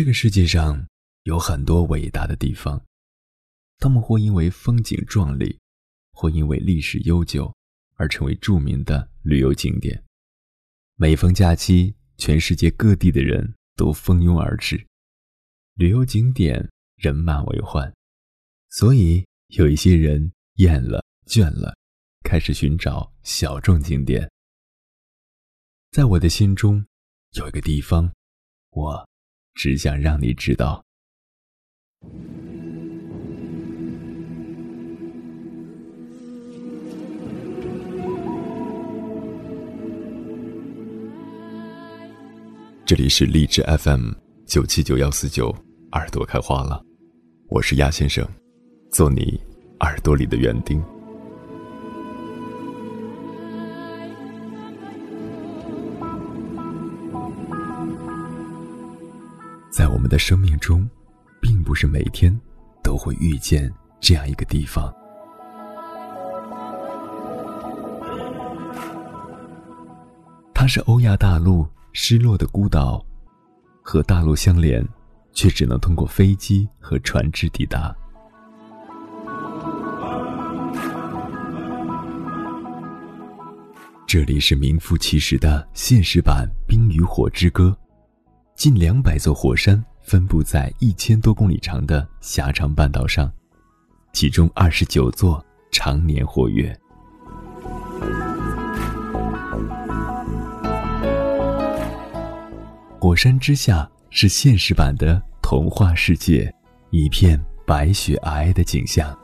这个世界上有很多伟大的地方，他们或因为风景壮丽，或因为历史悠久而成为著名的旅游景点。每逢假期，全世界各地的人都蜂拥而至，旅游景点人满为患，所以有一些人厌了、倦了，开始寻找小众景点。在我的心中，有一个地方，我。只想让你知道，这里是荔枝 FM 九七九幺四九，耳朵开花了，我是鸭先生，做你耳朵里的园丁。的生命中，并不是每天都会遇见这样一个地方。它是欧亚大陆失落的孤岛，和大陆相连，却只能通过飞机和船只抵达。这里是名副其实的现实版《冰与火之歌》。近两百座火山分布在一千多公里长的狭长半岛上，其中二十九座常年活跃。火山之下是现实版的童话世界，一片白雪皑皑的景象。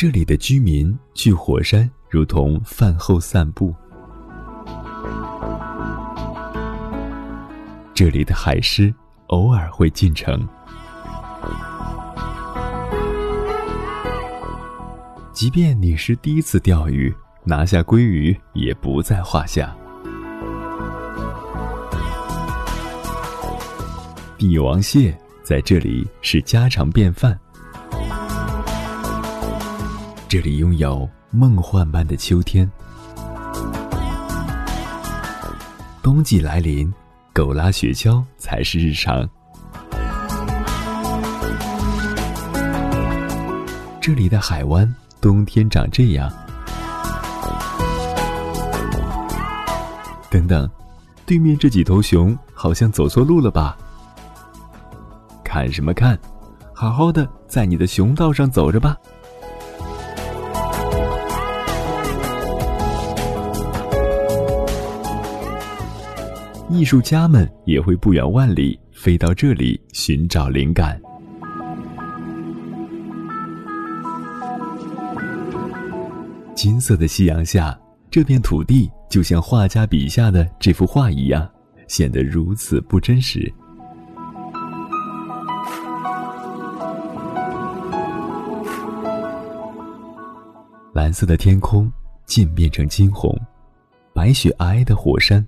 这里的居民去火山如同饭后散步，这里的海狮偶尔会进城，即便你是第一次钓鱼，拿下鲑鱼也不在话下。帝王蟹在这里是家常便饭。这里拥有梦幻般的秋天，冬季来临，狗拉雪橇才是日常。这里的海湾冬天长这样。等等，对面这几头熊好像走错路了吧？看什么看？好好的在你的熊道上走着吧。艺术家们也会不远万里飞到这里寻找灵感。金色的夕阳下，这片土地就像画家笔下的这幅画一样，显得如此不真实。蓝色的天空渐变成金红，白雪皑皑的火山。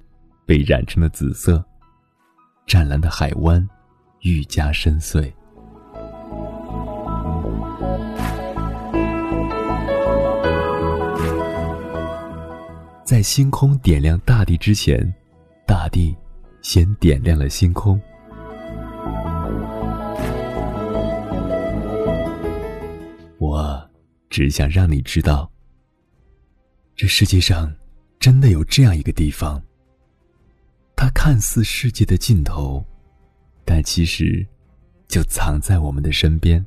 被染成了紫色，湛蓝的海湾愈加深邃。在星空点亮大地之前，大地先点亮了星空。我只想让你知道，这世界上真的有这样一个地方。它看似世界的尽头，但其实就藏在我们的身边。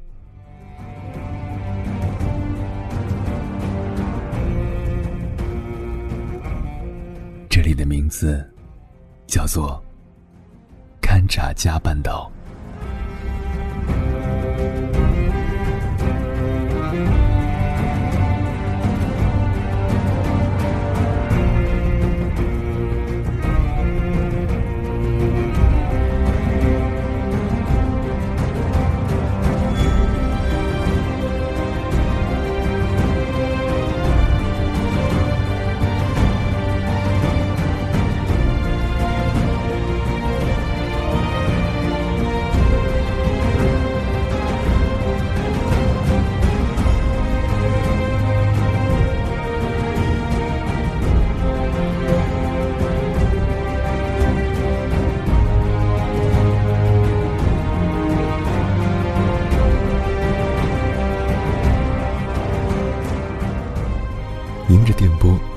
这里的名字叫做堪察加半岛。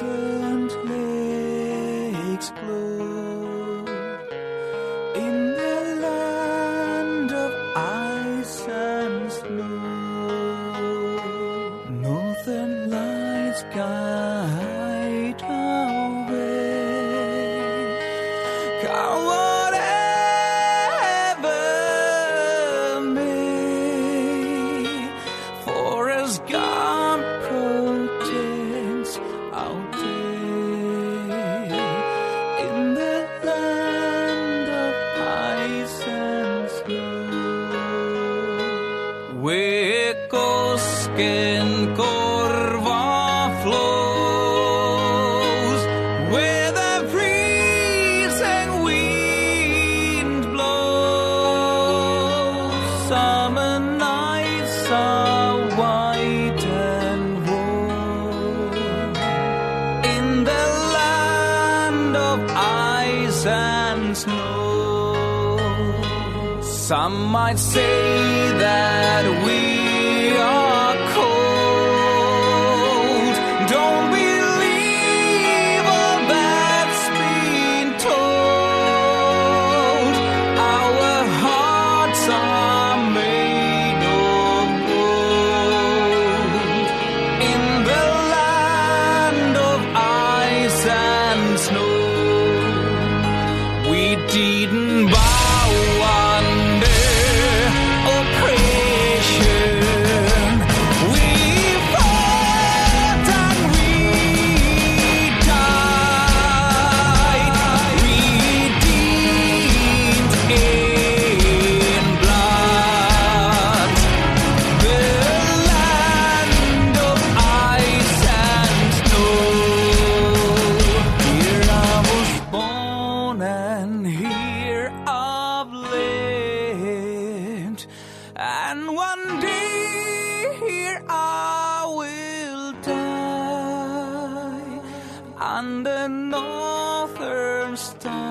Thousand lakes glow in the land of ice and snow. Northern lights guide our way. As God Kosken Korva flows, where the freezing wind blows, summer nights are white and warm. In the land of ice and snow. Some might say that we understand.